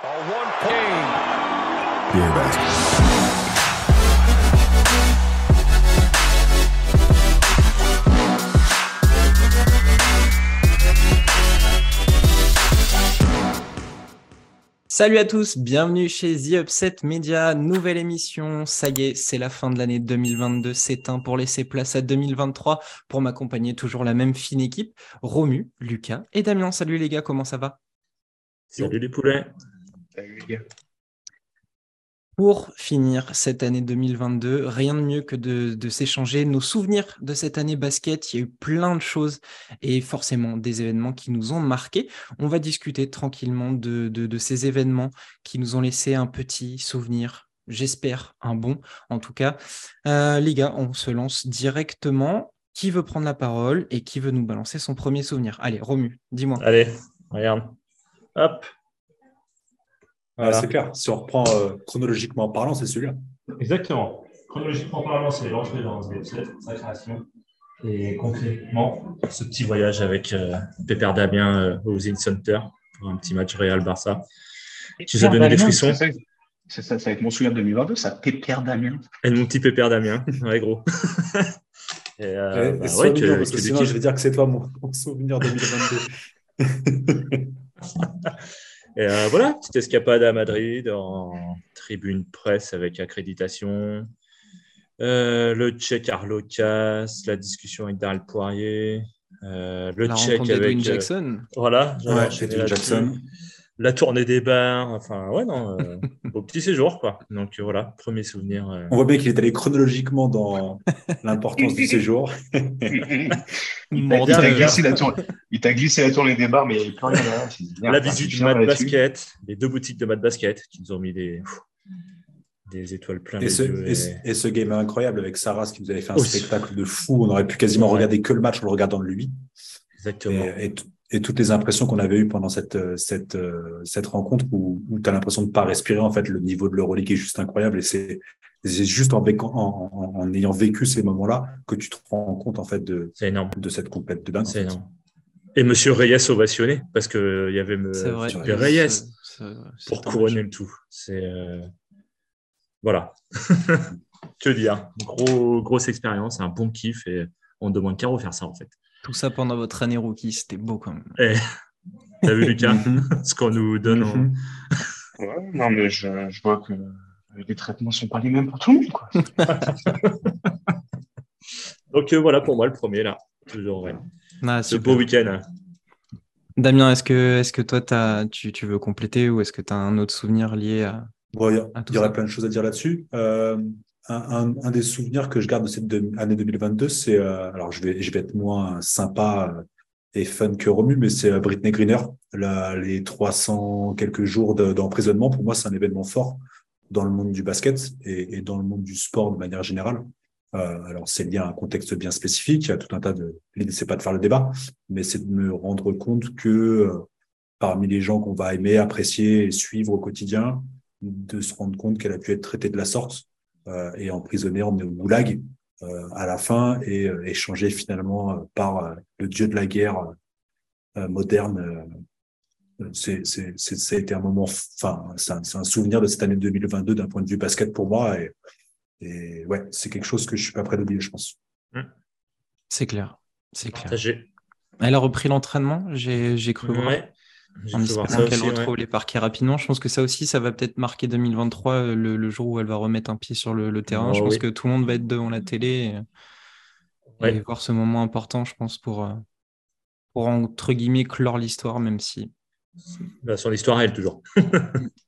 Salut à tous, bienvenue chez The Upset Media, nouvelle émission. Ça y est, c'est la fin de l'année 2022, c'est un pour laisser place à 2023. Pour m'accompagner, toujours la même fine équipe, Romu, Lucas et Damien. Salut les gars, comment ça va? Salut les poulets. Salut les gars. Pour finir cette année 2022, rien de mieux que de, s'échanger nos souvenirs de cette année basket. Il y a eu plein de choses et forcément des événements qui nous ont marqués. On va discuter tranquillement de, ces événements qui nous ont laissé un petit souvenir, j'espère un bon en tout cas. Euh, les gars, on se lance directement. Qui veut prendre la parole et qui veut nous balancer son premier souvenir? Allez, Romu, dis-moi. Allez, regarde. Hop, c'est clair. Si on reprend euh, chronologiquement parlant, c'est celui-là. Exactement. Chronologiquement parlant, c'est l'entrée dans sa création. Et concrètement, ce petit voyage avec euh, Pépère Damien euh, au Zin Center pour un petit match Real-Barça qui nous a donné des frissons. C'est ça, ça va être mon souvenir de 2022, ça, Pépère Damien. Et mon petit Pépère Damien, ouais, gros. et, euh, bah, ouais, que, parce que, sinon, je vais dire que c'est toi mon, mon souvenir 2022. Et euh, voilà, petite escapade à Madrid en tribune presse avec accréditation. Euh, le check Carlo Cass, la discussion avec Daryl Poirier, euh, le check avec Jackson. voilà, ouais, Jackson la tournée des bars, enfin, ouais, non, euh, au petit séjour, quoi. Donc euh, voilà, premier souvenir. Euh. On voit bien qu'il est allé chronologiquement dans l'importance du séjour. il t'a glissé, la glissé la tournée des bars, mais il n'y a plus rien La visite du Mad Basket, les deux boutiques de Mad Basket qui nous ont mis des, des étoiles plein et ce, Et, ce game incroyable avec Sarah, qui nous avait fait un spectacle de fou. On aurait pu quasiment regarder que le match en le regardant de lui. Exactement et toutes les impressions qu'on avait eues pendant cette euh, cette euh, cette rencontre où, où tu as l'impression de pas respirer en fait le niveau de l'Euroleague est juste incroyable et c'est c'est juste en, en, en, ayant vécu ces moments-là que tu te rends compte en fait de de cette complète de dingue. C'est énorme. Et Monsieur Reyes ovationné parce que il y avait me, vrai. Reyes pour couronner le tout. C'est euh... voilà. que dire? Gros grosse expérience, un bon kiff et on demande qu'à refaire ça en fait. Tout ça pendant votre année rookie, c'était beau quand même. Eh, T'as vu, Lucas, mhm. ce qu'on nous donne mhm. ouais, Non, mais je, je, vois que les traitements sont pas les mêmes pour tout le monde. Quoi. Donc euh, voilà pour moi le premier, là. Toujours, ouais. Ah, Ce beau week-end. Damien, est-ce que, est que toi, as, tu, tu, veux compléter ou est-ce que tu as un autre souvenir lié à. Bon, il y, y aurait plein de choses à dire là-dessus. Euh, un, des souvenirs que je garde de cette année 2022, c'est, euh, alors je vais, je vais être moins sympa euh, et fun que Romu, mais c'est euh, Britney Greener. Les 300 quelques jours d'emprisonnement, pour moi, c'est un événement fort dans le monde du basket et, dans le monde du sport de manière générale. Alors, c'est lié à un contexte bien spécifique. Il y a tout un tas de. L'idée, c'est pas de faire le débat, mais c'est de me rendre compte que parmi les gens qu'on va aimer, apprécier et suivre au quotidien, de se rendre compte qu'elle a pu être traitée de la sorte et emprisonné, emmené au goulag euh, à la fin et euh, échangé finalement par le dieu de la guerre moderne. c'est, ça a été un moment, enfin, c'est un, un, souvenir de cette année 2022 d'un point de vue basket pour moi. Et, et ouais, c'est quelque chose que je suis pas prêt d'oublier, je pense. Mmh. C'est clair. C'est clair. Elle a repris l'entraînement, j'ai, j'ai cru voir en espérant qu'elle retrouve les parquets rapidement. Je pense que ça aussi, ça va peut-être marquer 2023, euh, le, jour où elle va remettre un pied sur le, terrain. je pense que tout le monde va être devant la télé et, voir ce moment important, je pense, pour, euh, pour entre guillemets clore l'histoire, même si. Bah, son histoire, elle, toujours.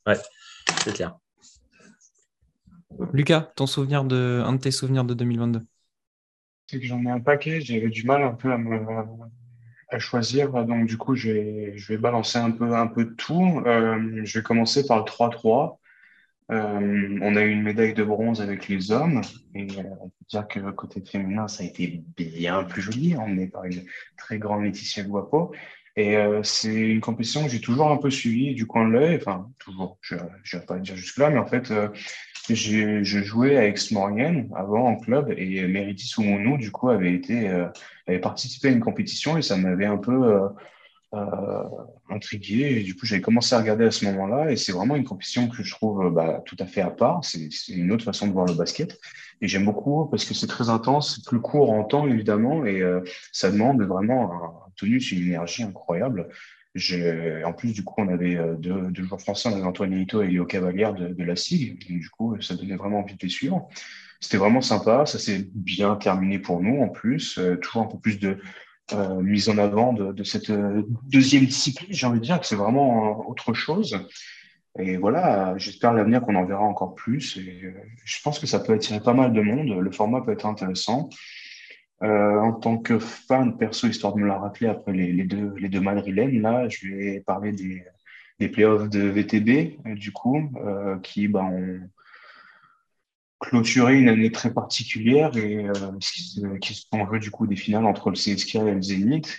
ouais, c'est clair. Lucas, ton souvenir de, un de tes souvenirs de 2022 C'est que j'en ai un paquet, j'avais du mal un peu à me, à choisir. Donc, du coup, je vais, balancer un peu, un peu de tout. Euh, je vais commencer par le 3-3. Euh, on a eu une médaille de bronze avec les hommes et euh, on peut dire que côté féminin, ça a été bien plus joli, emmené par une très grande Laetitia Guapo. Et c'est une compétition que j'ai toujours un peu suivie du coin de l'œil, enfin toujours, je ne vais pas dire jusque-là, mais en fait, euh, je jouais à Aix-Maurienne avant en club et Méritis Oumonou, du coup, avait été, euh, avait participé à une compétition et ça m'avait un peu, euh, intrigué. Et du coup, j'avais commencé à regarder à ce moment-là. Et c'est vraiment une compétition que je trouve bah, tout à fait à part. C'est une autre façon de voir le basket. Et j'aime beaucoup parce que c'est très intense, plus court en temps, évidemment. Et euh, ça demande vraiment un tenue, une énergie incroyable. En plus, du coup, on avait euh, deux, joueurs français, Antoine Nito et Léo Cavalière de, la SIG. du coup, ça donnait vraiment envie de les suivre. C'était vraiment sympa. Ça s'est bien terminé pour nous, en plus. Euh, toujours un peu plus de euh, mise en avant de, cette deuxième discipline. J'ai envie de dire que c'est vraiment autre chose. Et voilà, j'espère l'avenir qu'on en verra encore plus. Et je pense que ça peut attirer pas mal de monde. Le format peut être intéressant. Euh, en tant que fan, perso, histoire de me la rappeler après les, deux, les deux madrilènes, là, je vais parler des, des playoffs de VTB, du coup, euh, qui ben, ont clôturé une année très particulière et euh, qui, sont en jeu du coup des finales entre le CSK et le Zénith,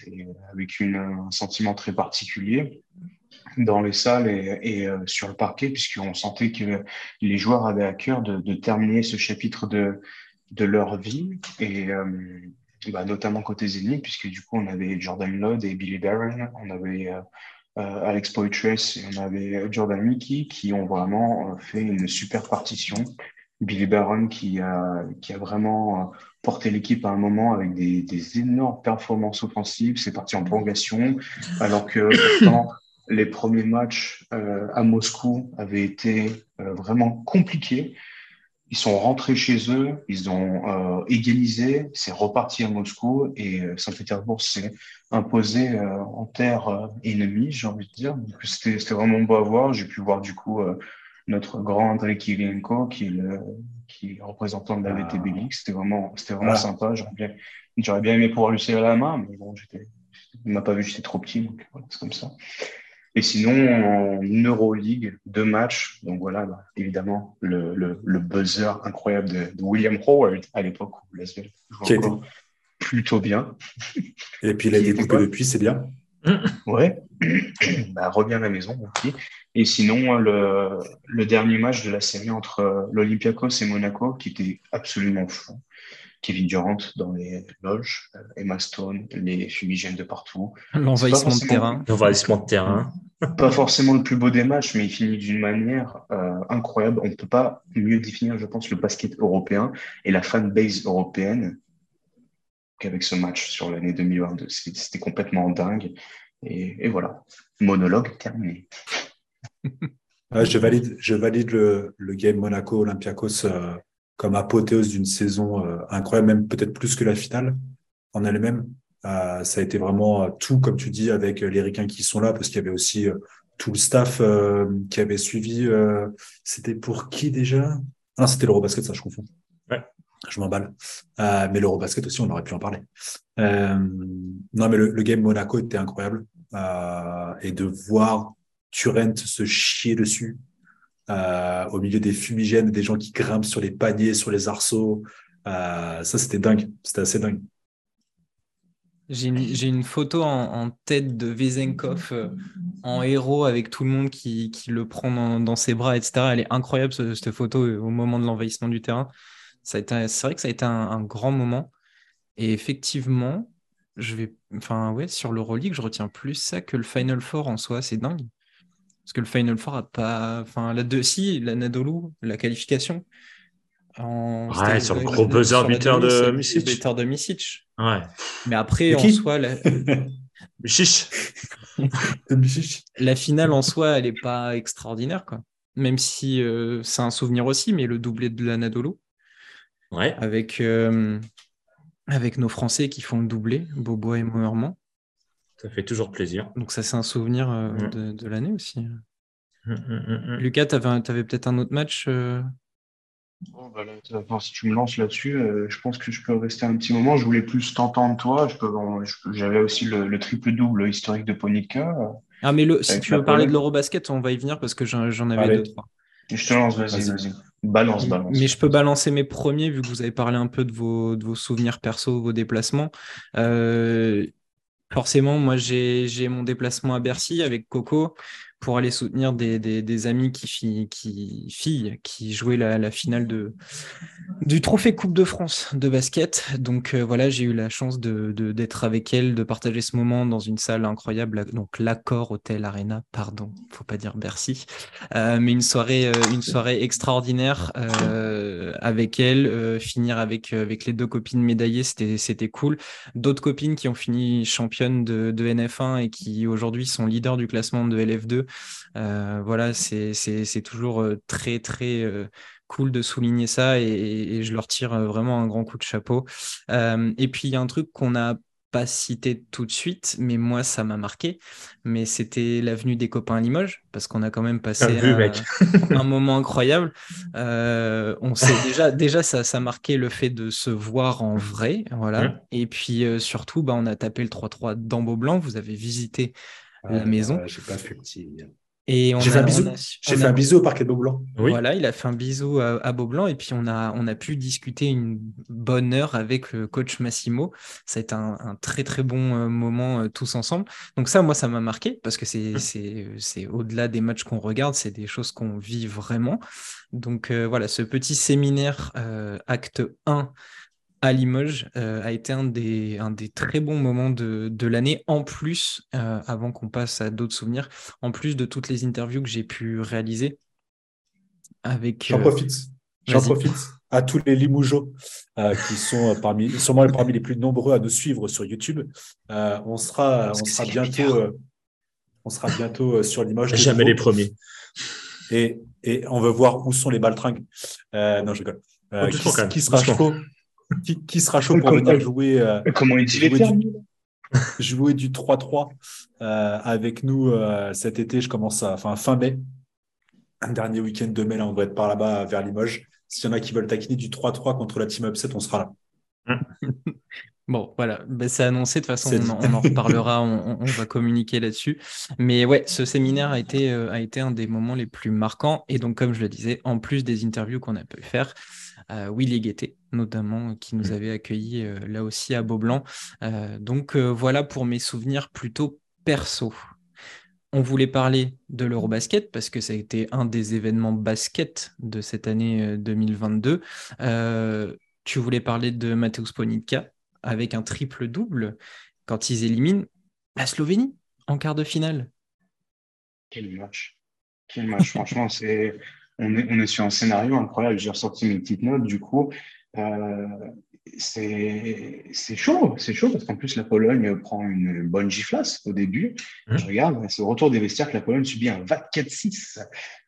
avec un sentiment très particulier dans les salles et, euh, sur le parquet, puisqu'on sentait que les joueurs avaient à cœur de terminer ce chapitre de, de leur vie et euh, bah, notamment côté Zénith puisque du coup on avait Jordan Lod et Billy Barron, on avait euh, euh, Alex Poitres et on avait Jordan Mickey qui ont vraiment fait une super partition. Billy Barron qui a, qui a vraiment porté l'équipe à un moment avec des, des énormes performances offensives. C'est parti en prolongation, alors que pourtant, les premiers matchs euh, à Moscou avaient été vraiment compliqués. Ils sont rentrés chez eux, ils ont euh, égalisé, c'est reparti à Moscou et euh, Saint-Pétersbourg s'est imposé euh, en terre euh, ennemie, j'ai envie de dire. C'était vraiment beau à voir. J'ai pu voir du coup euh, notre grand André Kirienko, qui est, le, qui est représentant de la VTB ah. League. C'était vraiment, c'était vraiment sympa. J'aurais bien, j'aurais bien aimé pouvoir lui serrer la main, mais bon, j'étais, il m'a pas vu, j'étais trop petit, donc voilà, c'est comme ça. Et sinon, en Euroleague, deux matchs. Donc voilà, bah, évidemment, le, le, le, buzzer incroyable de, de William Howard à l'époque où jouait encore plutôt bien. Et puis il a découpé depuis, c'est bien. Ouais, bah, revient à la maison aussi. Et sinon, le, le dernier match de la série entre l'Olympiakos et Monaco, qui était absolument fou. Kevin Durant dans les loges, euh, Emma Stone, les fumigènes de partout. L'envahissement de terrain. L'envahissement de terrain. Pas forcément le plus beau des matchs, mais il finit d'une manière euh, incroyable. On ne peut pas mieux définir, je pense, le basket européen et la fanbase européenne qu'avec ce match sur l'année 2022. C'était complètement dingue. Et, et, voilà, monologue terminé. je valide, je valide le, le game Monaco-Olympiakos. Euh comme apothéose d'une saison euh, incroyable, même peut-être plus que la finale en elle-même. Euh, ça a été vraiment euh, tout, comme tu dis, avec les ricains qui sont là, parce qu'il y avait aussi tout le staff qui avait suivi. c'était pour qui déjà? Ah, c'était l'Eurobasket, ça, je confonds. Ouais. Je m'emballe. mais l'Eurobasket aussi, on aurait pu en parler. non, mais le, le, game Monaco était incroyable. et de voir Turent se chier dessus euh, au milieu des fumigènes, des gens qui grimpent sur les paniers, sur les arceaux. Euh, ça, c'était dingue. C'était assez dingue. J'ai une, photo en, tête de Vezenkov euh, en héros avec tout le monde qui, qui le prend dans, ses bras, etc. Elle est incroyable, cette photo, au moment de l'envahissement du terrain. C'est vrai que ça a été un, un, grand moment. Et effectivement, je vais, enfin, ouais, sur l'Euroleague, je retiens plus ça que le Final Four en soi. C'est dingue. Parce que le Final Four a pas. Enfin, la deux, si, la Nadolu, la qualification. En... Ouais, sur le gros buzzer buteur de Misic. Buteur de Misic. Ouais. Mais après, en soi. La... la finale en soi, elle n'est pas extraordinaire, quoi. Même si euh, c'est un souvenir aussi, mais le doublé de l'Anadolu. Ouais. Avec, euh, avec nos Français qui font le doublé, Bobo et Moerman. Ça fait toujours plaisir. Donc ça, c'est un souvenir euh, mm. de, l'année aussi. Mm, mm, Lucas, tu avais, peut-être un autre match euh bah si tu me lances là-dessus, euh, je pense que je peux rester un petit moment. Je voulais plus t'entendre toi. J'avais aussi le, triple-double historique de Ponica. Ah, mais le, si tu veux parler de l'Eurobasket, on va y venir parce que j'en avais deux, trois. Je te lance, vas-y, vas-y. Balance, balance. Mais je peux balancer mes premiers, vu que vous avez parlé un peu de vos, de vos souvenirs perso, vos déplacements. Euh, Forcément, moi, j'ai mon déplacement à Bercy avec Coco pour aller soutenir des, des, amis qui, qui, filles qui jouaient la, finale de, du trophée Coupe de France de basket. Donc euh, voilà, j'ai eu la chance de, d'être avec elle, de partager ce moment dans une salle incroyable, donc l'accord Hôtel Arena, pardon, faut pas dire Bercy, euh, mais une soirée, euh, une soirée extraordinaire avec elle, finir avec, avec les deux copines médaillées, c'était, c'était cool. D'autres copines qui ont fini championnes de, de NF1 et qui aujourd'hui sont leaders du classement de LF2. Voilà, c'est, toujours très, très cool de souligner ça et, je leur tire euh, vraiment un grand coup de chapeau. Euh, et puis il y a un truc qu'on n'a pas cité tout de suite, mais moi ça m'a marqué. Mais c'était l'avenue des copains à Limoges, parce qu'on a quand même passé un, moment incroyable. Euh, on sait déjà, déjà ça, ça marquait le fait de se voir en vrai, voilà. Et puis surtout, bah, on a tapé le 3-3 dans Blanc. Vous avez visité la maison. J'ai pas fait petit. Et J'ai fait, un bisou. J'ai fait un bisou au parquet de Beaublanc. Voilà, il a fait un bisou à, Beaublanc et puis on a, on a pu discuter une bonne heure avec le coach Massimo. Ça a été un, très très bon euh, moment euh, tous ensemble. Donc ça, moi, ça m'a marqué parce que c'est, mmh. c'est, au-delà des matchs qu'on regarde, c'est des choses qu'on vit vraiment. Donc euh, voilà, ce petit séminaire acte 1 à Limoges euh, a été un des, un des très bons moments de, de l'année, en plus, euh, avant qu'on passe à d'autres souvenirs, en plus de toutes les interviews que j'ai pu réaliser. Avec, J'en euh, profite. J'en profite à tous les Limougeaux qui sont parmi, sûrement parmi les plus nombreux à nous suivre sur YouTube. on sera, on sera bientôt, on sera bientôt sur Limoges. Jamais les premiers. Et, et on veut voir où sont les baltringues. non, je rigole. qui, qui, sera chaud qui, sera chaud pour venir jouer, euh, comment il jouer, du, jouer du 3-3 euh, avec nous euh, cet été. Je commence à fin mai. Un dernier week-end de mai, là, on va être par là-bas vers Limoges. S'il y en a qui veulent taquiner du 3-3 contre la team upset, on sera là. Bon, voilà, ben, c'est annoncé. De toute façon, on, en reparlera, on, va communiquer là-dessus. Mais ouais, ce séminaire a été, a été un des moments les plus marquants. Et donc, comme je le disais, en plus des interviews qu'on a pu faire, Willy Guettet, notamment, qui nous mmh. avait accueillis euh, là aussi à Beaublanc. Euh, donc euh, voilà pour mes souvenirs plutôt perso. On voulait parler de l'Eurobasket parce que ça a été un des événements basket de cette année 2022. tu voulais parler de Mateusz Ponitka avec un triple-double quand ils éliminent la Slovénie en quart de finale. Quel match. Quel match. Franchement, c'est on est, sur un scénario incroyable. J'ai ressorti mes petites notes du coup. Euh, c'est chaud, c'est chaud parce qu'en plus la Pologne prend une bonne giflasse au début. Mmh. Je regarde, c'est au retour des vestiaires que la Pologne subit un 24-6.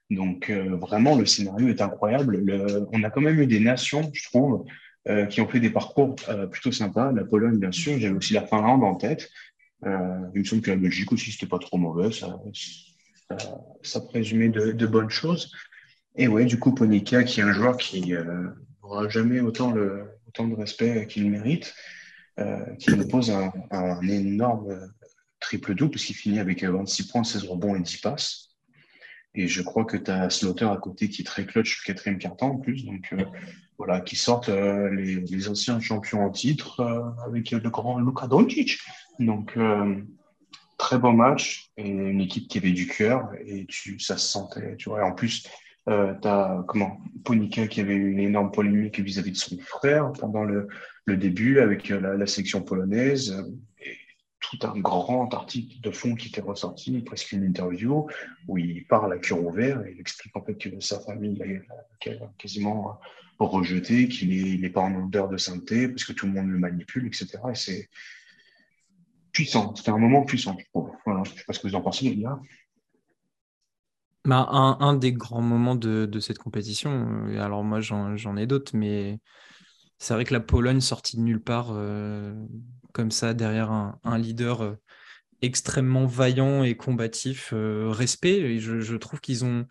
Donc euh, vraiment le scénario est incroyable. on a quand même eu des nations, je trouve, euh, qui ont fait des parcours plutôt sympas. La Pologne, bien sûr, j'avais aussi la Finlande en tête. il me semble que la Belgique aussi, c'était pas trop mauvais. Ça, ça, présumait de, de, bonnes choses. Et ouais, du coup, Ponika, qui est un joueur qui n'aura jamais autant, le, autant de respect qu'il mérite, euh, qui nous pose un, énorme triple-double, puisqu'il finit avec 26 points, 16 rebonds et 10 passes. Et je crois que tu as Slaughter à côté qui est très clutch le quatrième carton en plus. Donc euh, voilà, qui sortent euh, les, anciens champions en titre avec le grand Luka Doncic. Donc très beau match et une équipe qui avait du cœur et tu, ça se sentait. Tu vois, en plus, euh, tu as comment, Ponika qui avait une énorme polémique vis-à-vis de son frère pendant le, le début avec euh, la, la section polonaise. Et tout un grand article de fond qui était ressorti, presque une interview, où il parle à cœur ouvert et il explique en fait que sa famille l'a quasiment rejeté, qu'il n'est pas en odeur de sainteté, parce que tout le monde le manipule, etc. Et c'est puissant. C'était un moment puissant. Voilà, je ne sais pas ce que vous en pensez, les gars. Bah, un, des grands moments de, cette compétition, euh, alors moi j'en ai d'autres, mais c'est vrai que la Pologne sortie de nulle part euh, comme ça derrière un, leader euh, extrêmement vaillant et combatif, respect, je, trouve qu'ils ont,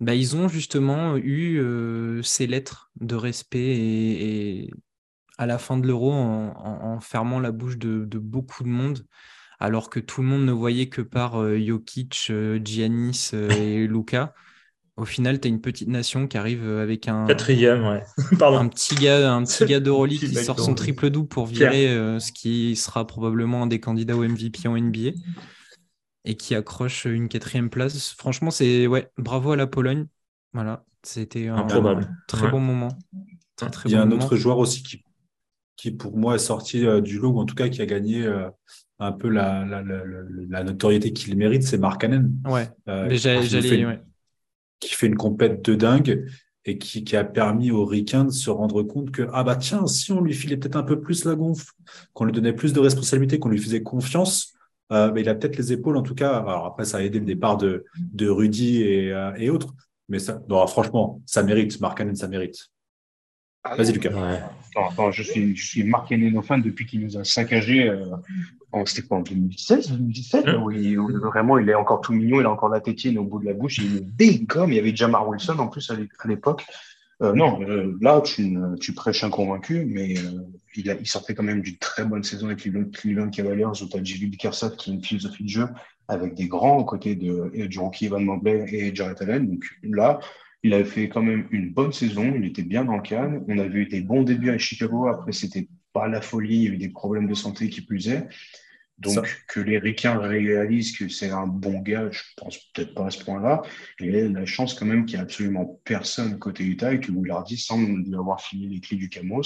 bah, justement eu ces lettres de respect et, à la fin de l'euro en, fermant la bouche de beaucoup de monde alors que tout le monde ne voyait que par euh, Jokic, euh, Giannis euh, et Luca. Au final, tu as une petite nation qui arrive avec un. Quatrième, ouais. Pardon. Un petit gars, un petit gars d'Euroleague qui sort son triple double pour virer ce qui sera probablement un des candidats au MVP en NBA et qui accroche une quatrième place. Franchement, c'est ouais, bravo à la Pologne. Voilà, c'était un, très bon moment. il y a un autre joueur aussi qui, qui, pour moi, est sorti du lot, ou en tout cas qui a gagné un peu la, la, notoriété qu'il mérite, c'est Mark Cannon. Ouais, j'allais. Qui fait une compète de dingue et qui, a permis aux Ricains de se rendre compte que, ah bah tiens, si on lui filait peut-être un peu plus la gonfle, qu'on lui donnait plus de responsabilités, qu'on lui faisait confiance, euh, il a peut-être les épaules en tout cas. Alors après, ça a aidé le départ de, de Rudy et, euh, et autres. Mais ça, franchement, ça mérite. Mark Cannon, ça mérite. Ah Vas-y, Lucas. je suis, je suis Mark Cannon fan depuis qu'il nous a saccagé. Euh, c'était quoi en 2016, 2017 mmh. où, vraiment il est encore tout mignon, il a encore la tétine au bout de la bouche, il est comme Il y avait Jamar Wilson en plus à l'époque. Euh, non, euh, là, tu, tu, prêches un convaincu, mais euh, il, a, il, sortait quand même d'une très bonne saison avec les Cleveland Cavaliers, où tu as. Kersat qui a une philosophie de jeu avec des grands aux côtés de, du rookie Evan Mobley et Jared Allen. Donc là, il avait fait quand même une bonne saison, il était bien dans le cadre. On avait eu des bons débuts à Chicago, après, c'était pas la folie, il y a eu des problèmes de santé qui plusaient. Donc, que les Ricains réalisent que c'est un bon gars, je pense peut-être pas à ce point-là. Et il a la chance quand même qu'il n'y a absolument personne côté Utah et que Willardy semble lui avoir fini les clés du Camos.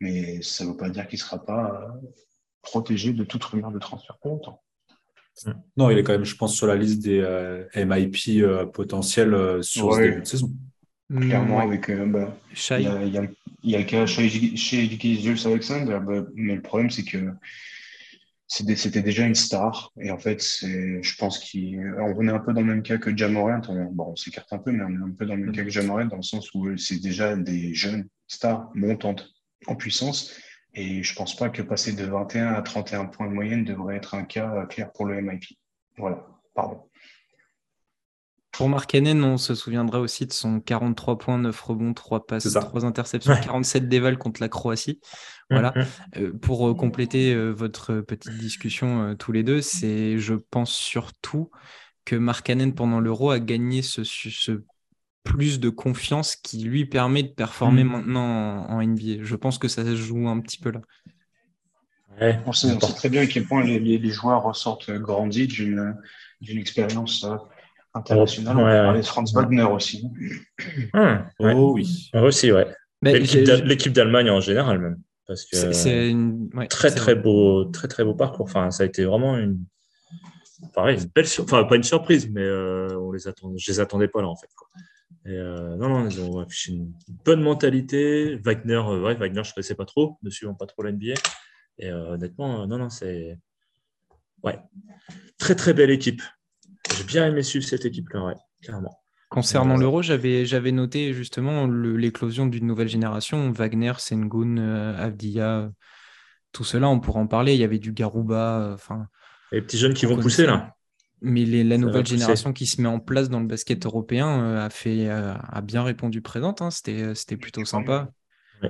Mais ça ne veut pas dire qu'il ne sera pas euh, protégé de toute rumeur de transfert pour longtemps. Non, il est quand même, je pense, sur la liste des euh, MIP euh, potentiels sur ce début de saison. Clairement, avec. Bah, il, y a, il, y a, le cas chez, Jules Alexander, bah, mais le problème, c'est que c'était déjà une star. Et en fait, je pense qu'on est un peu dans le même cas que Jamorant. Bon, on s'écarte un peu, mais on est un peu dans le même cas que Jamorant dans le sens où c'est déjà des jeunes stars montantes en puissance. Et je pense pas que passer de 21 à 31 points de moyenne devrait être un cas clair pour le MIP. Voilà, pardon. Pour Mark Hennen, on se souviendra aussi de son 43 points, 9 rebonds, 3 passes, 3 interceptions, 47 dévals contre la Croatie. Voilà. Mm, mm. Euh, pour euh, compléter euh, votre petite discussion tous les deux, c'est, je pense surtout que Mark Hennen, pendant l'Euro, a gagné ce, plus de confiance qui lui permet de performer mm. maintenant en, NBA. Je pense que ça se joue un petit peu là. on, sait, très bien à quel point les, joueurs ressortent grandis d'une expérience international. On ouais, parler de Franz Wagner aussi. Hum, oh oui. Aussi, ouais. L'équipe d'Allemagne en général même. Parce que c'est une... très très beau, très très beau parcours. Enfin, ça a été vraiment une, pareil, une belle, enfin pas une surprise, mais euh, on les attend, je les attendais pas là en fait. Quoi. Et euh, non, non, ils ont affiché une bonne mentalité. Wagner, euh, ouais, Wagner, je ne connaissais pas trop, ne suivant pas trop l'NBA. Et honnêtement, non, non, c'est ouais, très très belle équipe. J'ai bien aimé suivre cette équipe-là, ouais, clairement. Concernant euh, l'Euro, j'avais, j'avais noté justement l'éclosion d'une nouvelle génération. Wagner, Sengun, euh, Avdia, tout cela, on pourra en parler. Il y avait du Garouba. Euh, enfin, les petits jeunes qui vont pousser là. Mais la nouvelle génération qui se met en place dans le basket européen a, fait, a bien répondu présente. Hein. C'était, c'était plutôt sympa.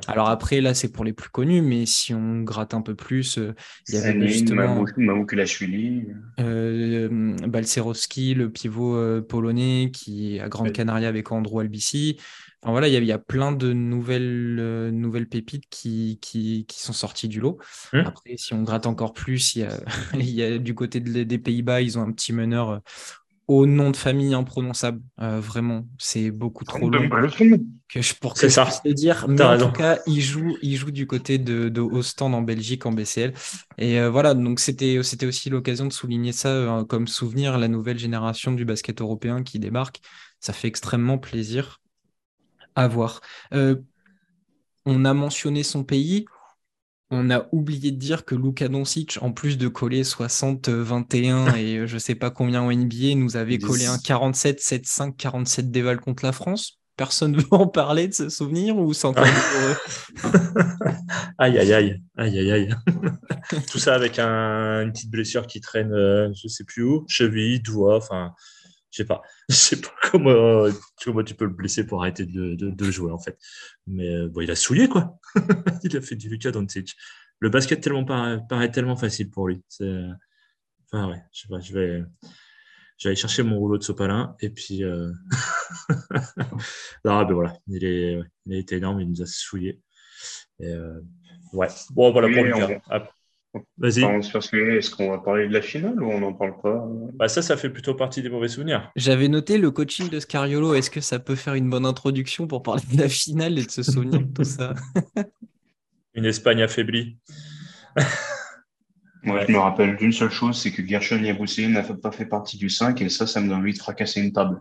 Alors après, là, c'est pour les plus connus, mais si on gratte un peu plus, euh, il y avait justement euh, Balcerowski, le pivot euh, polonais qui est à Grande Canaria avec Andrew Albici. Enfin, voilà, il y, a, plein de nouvelles, nouvelles pépites qui, qui, sont sorties du lot. Hum. Après, si on gratte encore plus, il y a, il y a du côté des Pays-Bas, ils ont un petit meneur au nom de famille imprononçable. Euh, vraiment, c'est beaucoup trop long que je, pour que ça. je dire. Mais en tout cas, il joue, il joue du côté de, de Ostend en Belgique en BCL. Et euh, voilà, donc c'était c'était aussi l'occasion de souligner ça euh, comme souvenir, la nouvelle génération du basket européen qui débarque. Ça fait extrêmement plaisir à voir. on a mentionné son pays on a oublié de dire que Luka Doncic, en plus de coller 60-21 et je sais pas combien en NBA, nous avait collé un 47-7-5, 47 déval contre la France. Personne ne veut en parler de ce souvenir ou c'est encore Aïe, aïe, aïe, aïe, aïe, aïe. Tout ça avec une petite blessure qui traîne, euh, je sais plus où, cheville, doigt, enfin, je sais pas. Je sais pas comment, comment tu peux le blesser pour arrêter de, de, jouer, en fait. Mais euh, bon, il a souillé, quoi. il a fait du Lucas Doncic. Le basket tellement paraît, tellement facile pour lui. Enfin, ouais, je sais pas, je vais, aller chercher mon rouleau de sopalin et puis. Euh... non, ben voilà, il, est, il a été énorme, il nous a souillé. Et, euh... Ouais, bon, voilà pour Lucas. Vas-y. Est-ce qu'on va parler de la finale ou on n'en parle pas bah Ça, ça fait plutôt partie des mauvais souvenirs. J'avais noté le coaching de Scariolo. Est-ce que ça peut faire une bonne introduction pour parler de la finale et de se souvenir de tout ça? Une Espagne affaiblie. Moi, je me rappelle d'une seule chose, c'est que Gershon Yabussi n'a pas fait partie du 5 et ça, ça me donne envie de fracasser une table.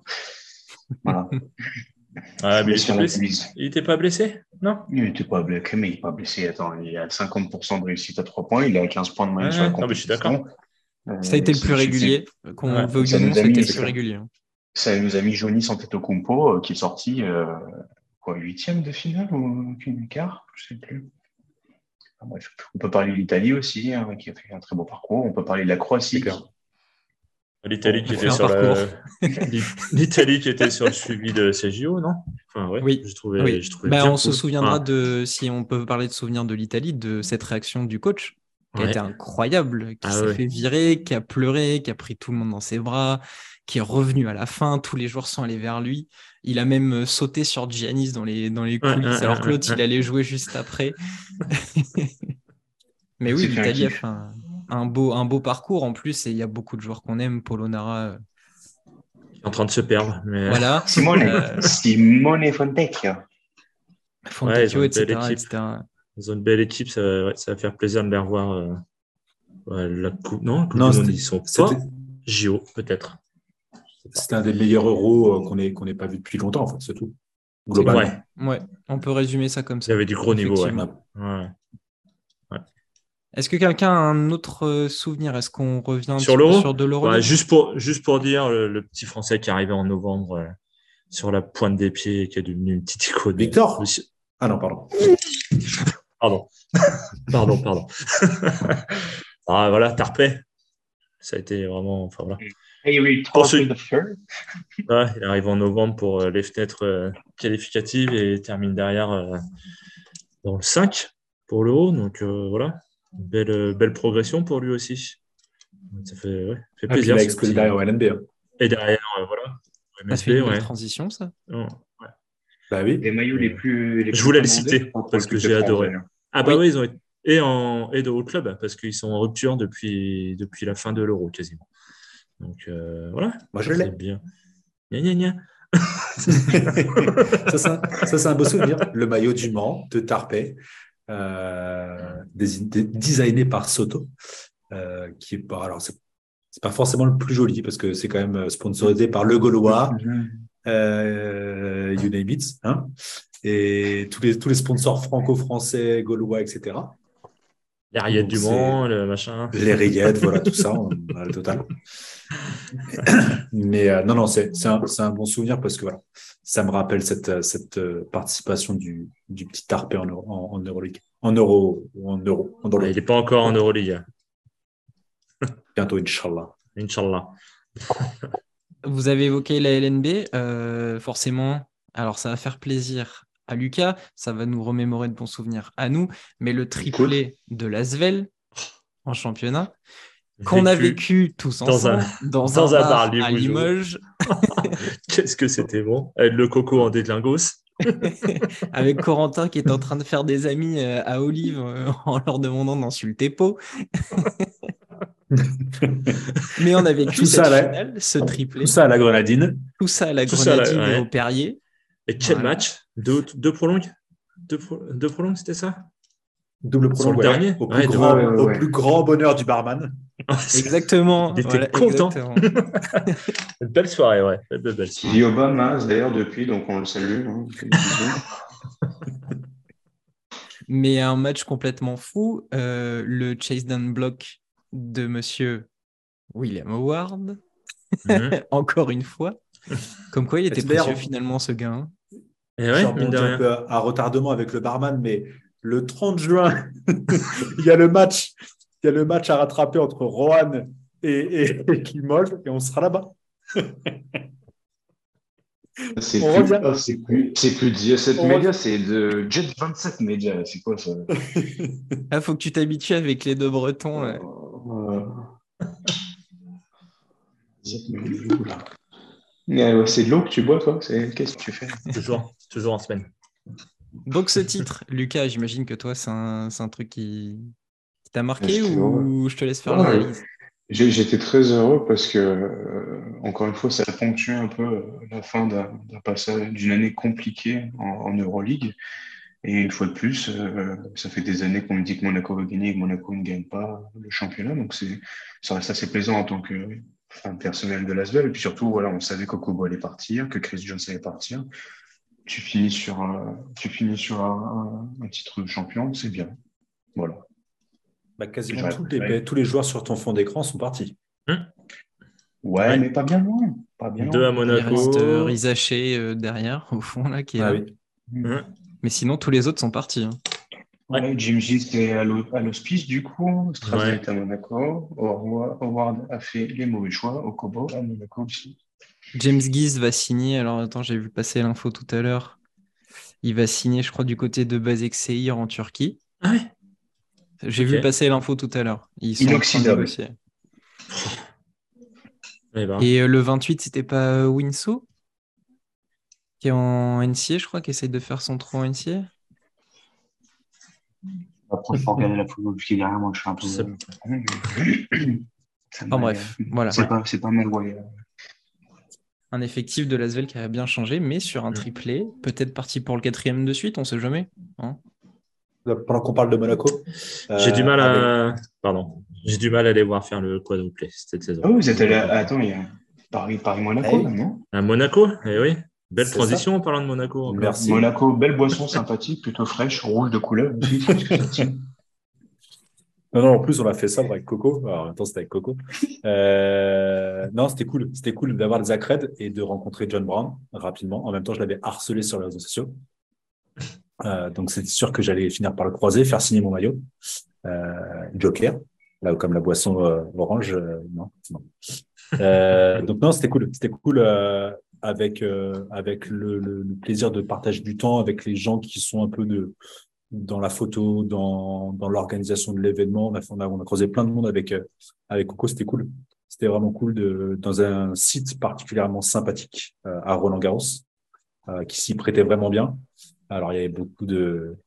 Voilà. Ah, mais il n'était pas blessé Non? Il n'était pas blessé, mais il n'est pas blessé. Attends, il a 50% de réussite à 3 points, il a 15 points de moyenne sur la compétition. Non, mais je suis d'accord. Euh, ça a été le plus régulier. Qu'on ouais. veut ou non, ça le plus régulier. Hein. Ça nous a mis Johnny Antetokounmpo, euh, qui est sorti, euh, quoi, huitième de finale ou quart Je ne sais plus. Ah, on peut parler de l'Italie aussi, hein, qui a fait un très beau parcours. On peut parler de la Croatie. L'Italie qui, était sur l'Italie qui était sur le suivi de CJO, non? Oui, je trouvais, Je trouvais bah, on se souviendra de, si on peut parler de souvenir de l'Italie, de cette réaction du coach qui a été incroyable, qui ah s'est fait virer, qui a pleuré, qui a pris tout le monde dans ses bras, qui est revenu à la fin. Tous les joueurs sont allés vers lui. Il a même euh, sauté sur Giannis dans les, dans les coulisses, alors que l'autre, il allait jouer juste après. Mais oui, l'Italie a fait un, beau, un beau parcours en plus, et il y a beaucoup de joueurs qu'on aime. Polonara. Euh. En train de se perdre. Mais... Voilà. Simone, euh... Simone Fontecchio. Fontecchio, etc., Ils ont une belle équipe, ça, va faire plaisir de les revoir. Euh, la coupe, non, non ils sont pas. JO, peut-être. C'était un des meilleurs euros euh, qu'on n'ait qu'on pas vu depuis longtemps, en fait, c'est tout. Globalement. Ouais. on peut résumer ça comme ça. Il y avait du gros niveau, ouais. Est-ce que quelqu'un a un autre euh, souvenir? Est-ce qu'on revient sur, l'euro? sur de l'euro? Bah, juste, pour, juste pour dire, le, petit Français qui est arrivé en novembre euh, sur la pointe des pieds et qui est devenu une petite icône. Victor? Ah non, pardon. pardon. pardon, pardon. ah, voilà, Tarpé. Ça a été vraiment. Enfin, voilà. il arrive en novembre pour euh, les fenêtres euh, qualificatives et termine derrière euh, dans le 5 pour le haut. Donc voilà, belle, belle progression pour lui aussi. Ça fait, fait ah, plaisir. il a explosé derrière au LNB. Hein. Et derrière, voilà. MSB, fait une transition, ça Bah oui. Les maillots les plus. Les Je voulais les citer parce que j'ai adoré. Ah bah oui, ils ont été et, en, et de haut club parce qu'ils sont en rupture depuis, depuis la fin de l'euro quasiment. Donc euh, voilà. Moi je l'ai. bien. Gna, gna, gna. ça, c'est un beau souvenir. Le maillot du Mans de Tarpey, euh, designé par Soto, euh, qui est pas. Alors, c'est pas forcément le plus joli parce que c'est quand même sponsorisé par le Gaulois, euh, you name it, hein, et tous les, tous les sponsors franco-français, gaulois, etc. Les rillettes du Mans, le machin. Les rillettes, voilà, tout ça, on a le total. Mais euh, non, non, c'est un, un, bon souvenir parce que voilà, ça me rappelle cette, cette euh, participation du, du petit Tarpé en, en, en Euroleague. En Euro, en Euro. En il n'est pas encore en Euroleague. Bientôt, Inch'Allah. Inch'Allah. Vous avez évoqué la LNB, euh, forcément. Alors, ça va faire plaisir à Lucas, ça va nous remémorer de bons souvenirs à nous, mais le triplé de Lasvel en championnat, qu'on a vécu tous ensemble dans un, bar, à Limoges. Qu'est-ce que c'était bon Avec le coco en déglingos. Avec Corentin qui est en train de faire des amis euh, à Olive euh, en leur demandant d'insulter Pau. Mais on a vécu cette finale, ce triplé. Tout ça à la grenadine. Tout ça à la grenadine et au Perrier. Et quel match? Deux, deux prolongues? Deux, deux prolongues, c'était ça? Double dernier au, plus, grand, au plus, grand, bonheur du barman. exactement. Il était content. Une belle soirée, ouais. Belle, belle soirée. Obama, d'ailleurs, depuis, donc on le salue. Hein. Mais un match complètement fou, euh, le chase down block de monsieur William Howard, mhm. encore une fois. Comme quoi, il était précieux finalement, ce gars. Et ouais, un peu à, retardement avec le barman, mais le 30 juin, il y a le match, il y a le match à rattraper entre Rohan et, et, et on sera là-bas. C'est plus, plus, c'est plus de 7 médias, c'est de Jet 27 médias. C'est quoi ça? Ah, faut que tu t'habitues avec les deux Bretons. Ouais. c'est de l'eau que tu bois, toi? Qu'est-ce que tu fais? Toujours, toujours en semaine. Donc ce titre, Lucas, j'imagine que toi, c'est un, un, truc qui, qui t'a marqué ou je te laisse faire l'analyse? J'étais très heureux parce que, euh, encore une fois, ça a ponctué un peu la fin d'un passage d'une année compliquée en, Euroleague. Et une fois de plus, euh, ça fait des années qu'on me dit que Monaco va gagner et que Monaco ne gagne pas le championnat. Donc, ça reste assez plaisant en tant que fan personnel de l'Asvel. Et puis surtout, voilà, on savait qu'Okobo allait partir, que Chris Jones allait partir. Tu finis sur un, tu finis sur un titre de champion, c'est bien. Voilà. Bah, quasiment tous les, joueurs sur ton fond d'écran sont partis. Hum. Ouais, mais pas bien loin. Pas bien Deux à Monaco. Il reste euh, Rizaché euh, derrière, au fond, là, qui est ah là. Hum. Mais sinon, tous les autres sont partis. Hein. Ouais. Jim Gist est à l'hospice, du coup. Strasbourg est à Monaco. Howard a fait les mauvais choix. Okobo à Monaco aussi. James Gies va signer. Alors, attends, j'ai vu passer l'info tout à l'heure. Il va signer, je crois, du côté de Bazek Seir en Turquie. Ah ouais j'ai vu passer l'info tout à l'heure. Inoxydable. Eh ben. Et euh, le 28, c'était pas euh, Winso qui est en NCA, je crois, qui essaye de faire son trou en NCA Après, il faut regarder la est derrière moi, je suis un peu. En bref, voilà. C'est pas, pas mal, Un effectif de Lasvel qui a bien changé, mais sur un triplé, peut-être parti pour le quatrième de suite, on sait jamais. Hein pendant qu'on parle de Monaco. J'ai du mal à. Pardon. J'ai du mal à aller voir faire le quadruplé cette saison. Ah vous êtes allé. Attends, il y a Paris, Paris Monaco, eh non? À Monaco, eh oui. Belle transition en parlant de Monaco. Merci. Monaco, belle boisson sympathique, plutôt fraîche, rouge de couleur aussi. Non, non, en plus, on a fait ça avec Coco. Alors, en même temps, c'était avec Coco. Euh, non, c'était cool. C'était cool d'avoir Zach Red et de rencontrer John Brown rapidement. En même temps, je l'avais harcelé sur les réseaux sociaux. Euh, donc c'est sûr que j'allais finir par le croiser, faire signer mon maillot. Euh, Joker, là comme la boisson orange, non. donc non, c'était cool. C'était cool avec avec le, plaisir de partager du temps avec les gens qui sont un peu de dans la photo, dans, dans l'organisation de l'événement. On a, on, a, croisé plein de monde avec, avec Coco, c'était cool. C'était vraiment cool de, dans un site particulièrement sympathique à Roland Garros, qui s'y prêtait vraiment bien. Alors, il y avait beaucoup de,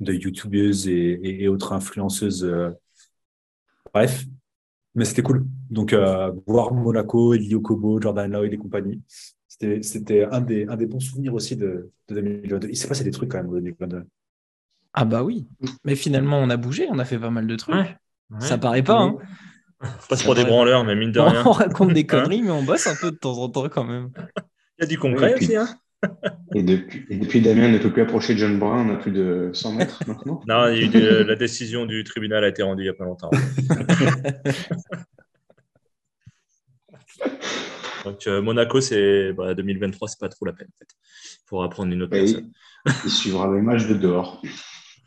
de youtubeuses et, autres influenceuses. Euh, bref, mais c'était cool. Donc, euh, voir Monaco, Elio Kobo, Jordan Lloyd et compagnie, c'était un des, un des bons souvenirs aussi de, 2022. Il s'est passé des trucs quand même en 2022. Ah bah oui, mais finalement on a bougé, on a fait pas mal de trucs. Ça paraît pas. Hein. Pas pour des branleurs, mais mine de rien. on raconte des conneries, mais on bosse un peu de temps en temps quand même. Il y a du concret aussi. Hein et depuis, depuis, Damien ne peut plus approcher John Brown, on a plus de 100 mètres maintenant. Non, la décision du tribunal a été rendue il n'y a pas longtemps. Donc euh, Monaco, c'est 2023, bah, c'est pas trop la peine en fait. Il faudra prendre une autre personne. Il, suivra les matchs de dehors,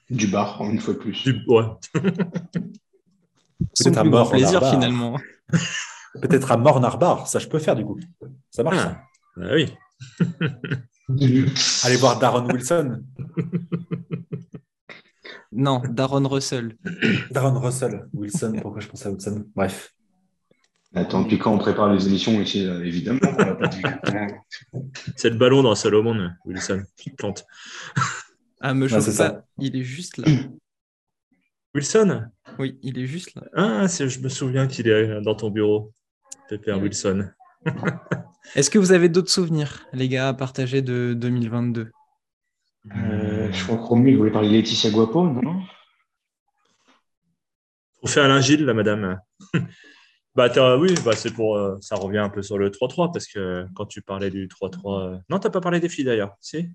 du bar, une fois de plus. Du... Ouais. Peut-être à mort plaisir finalement. Peut-être à mort Narbar, ça je peux faire du coup. Ça marche. Ah, bah oui. Allez voir Darren Wilson. Non, Darren Russell. Darren Russell. Wilson, pourquoi je pense à Wilson? Bref. Attends, puis quand on prépare les émissions ici, évidemment, C'est le ballon dans Salomon, Wilson, qui plante. Ah, me chauffe ça. Il est juste là. Wilson? Oui, il est juste là. Ah, je me souviens qu'il est dans ton bureau. Pépère Wilson. Est-ce que vous avez d'autres souvenirs, les gars, à partager de 2022 euh, Je crois que Romu voulait parler de Laetitia Guapo, non? Pour faire Alain Gilles, la madame. bah, oui, bah, c'est pour, euh, ça revient un peu sur le 3-3, parce que quand tu parlais du 3-3. Euh, non, tu n'as pas parlé des filles d'ailleurs. Si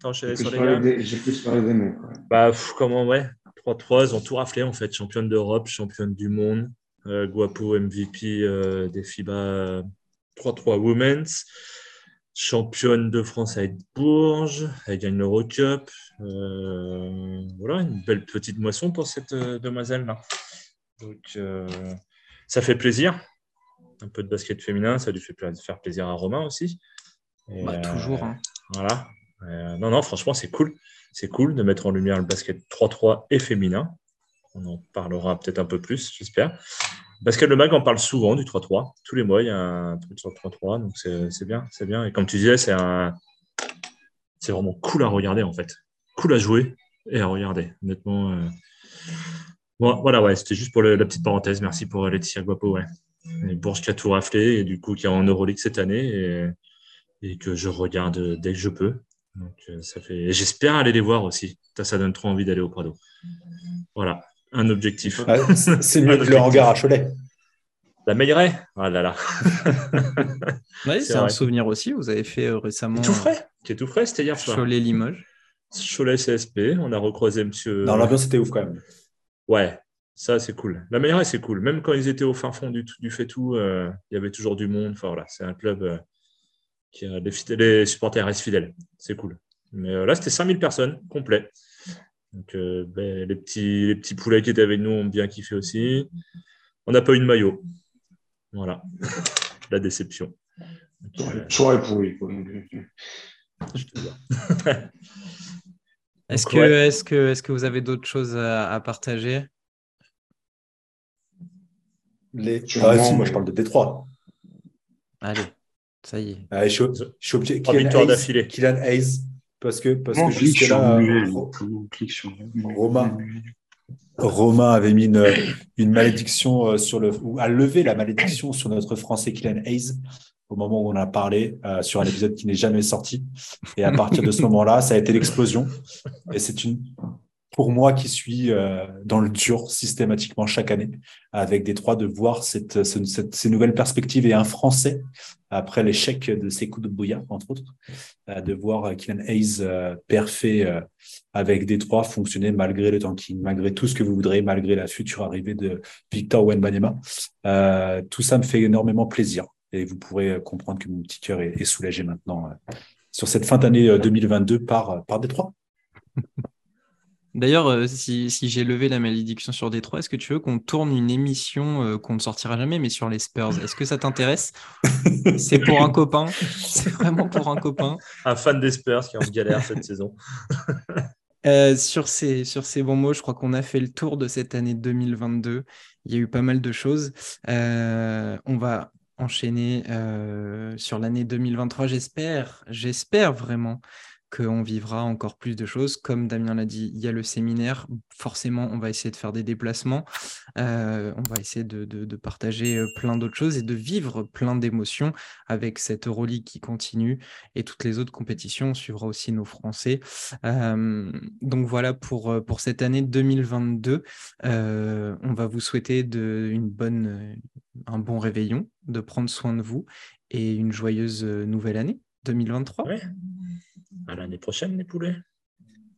J'ai plus parlé des mecs. Bah, comment, ouais. 3-3, ils ont tout raflé en fait. Championne d'Europe, championne du monde. Guapo MVP des FIBA 3-3 Women's, championne de France avec Bourges, elle gagne l'Eurocup. Euh, voilà, une belle petite moisson pour cette euh, demoiselle-là. Donc, euh, ça fait plaisir. Un peu de basket féminin, ça lui fait faire plaisir à Romain aussi. Bah, toujours. Hein. Voilà. non, non, franchement, c'est cool. C'est cool de mettre en lumière le basket 3-3 et féminin. On en parlera peut-être un peu plus, j'espère. Basket Le Mag en parle souvent du 3-3. Tous les mois, il y a un truc sur le 3-3. Donc, c'est bien, c'est bien. Et comme tu disais, c'est un... c'est vraiment cool à regarder, en fait. Cool à jouer et à regarder. Honnêtement, euh, voilà, ouais, c'était juste pour la petite parenthèse. Merci pour Laetitia Guapo. Ouais. Bourges qui a tout raflé et du coup qui est en Euroleague cette année et, que je regarde dès que je peux. Donc, euh, ça fait... J'espère aller les voir aussi. Ça, donne trop envie d'aller au Prado. Voilà, un objectif. c'est mieux que le hangar à Cholet. La Meilleraie Oh là là. c'est un souvenir aussi. Vous avez fait euh, récemment. Qui est tout frais. Qui est tout frais, c'était hier soir. Cholet Limoges. Cholet CSP. On a recroisé monsieur. Non, l'ambiance était ouf quand même. Ouais, ça c'est cool. La Meilleraie, c'est cool. Même quand ils étaient au fin fond du, du fait tout, euh, il y avait toujours du monde. Enfin voilà, c'est un club euh, qui a les, supporters restent fidèles. C'est cool. Mais là, c'était 5000 personnes, complet. Donc, ben, les, petits, les petits poulets qui étaient avec nous ont bien kiffé aussi. On n'a pas eu de maillot. Voilà, la déception. Soirée pourrie. Est-ce que, est que, est que vous avez d'autres choses à, partager? Les... Ah, si, moi je parle de Détroit. Allez, ça y est. Allez, je, suis obligé. Kylian d'affilée. Kylian Hayes, parce que, parce que jusque là, Romain, Romain avait mis une, malédiction euh, sur le, ou a levé la malédiction sur notre français Kylian Hayes au moment où on a parlé euh, sur un épisode qui n'est jamais sorti. Et à partir de ce moment-là, ça a été l'explosion. Et c'est une, pour moi qui suis euh, dans le dur systématiquement chaque année avec des trois de voir cette, ces nouvelles perspectives et un Français après l'échec de Sekou de Bouya entre autres euh, de voir Kylian Hayes euh, parfait avec des trois fonctionner malgré le tanking malgré tout ce que vous voudrez malgré la future arrivée de Victor Wenbanyama tout ça me fait énormément plaisir et vous pourrez comprendre que mon petit cœur est, est soulagé maintenant sur cette fin d'année 2022 par par Détroit D'ailleurs, euh, si, j'ai levé la malédiction sur Détroit, est-ce que tu veux qu'on tourne une émission euh, qu'on ne sortira jamais, mais sur les Spurs? Est-ce que ça t'intéresse? C'est pour un copain. C'est vraiment pour un copain. Un fan des Spurs qui en galère cette saison. Euh, sur, ces, sur ces bons mots, je crois qu'on a fait le tour de cette année 2022. Il y a eu pas mal de choses. on va enchaîner sur l'année 2023, j'espère. J'espère vraiment qu'on vivra encore plus de choses. Comme Damien l'a dit, il y a le séminaire. Forcément, on va essayer de faire des déplacements. Euh, on va essayer de, partager euh, plein d'autres choses et de vivre plein d'émotions avec cette Euroleague qui continue et toutes les autres compétitions. On suivra aussi nos Français. Euh, donc voilà pour, cette année 2022. on va vous souhaiter une bonne, un bon réveillon, de prendre soin de vous et une joyeuse nouvelle année 2023. À l'année prochaine, les poulets.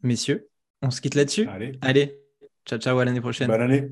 Messieurs, on se quitte là-dessus? Allez. Allez, ciao, ciao, à l'année prochaine. Bonne année.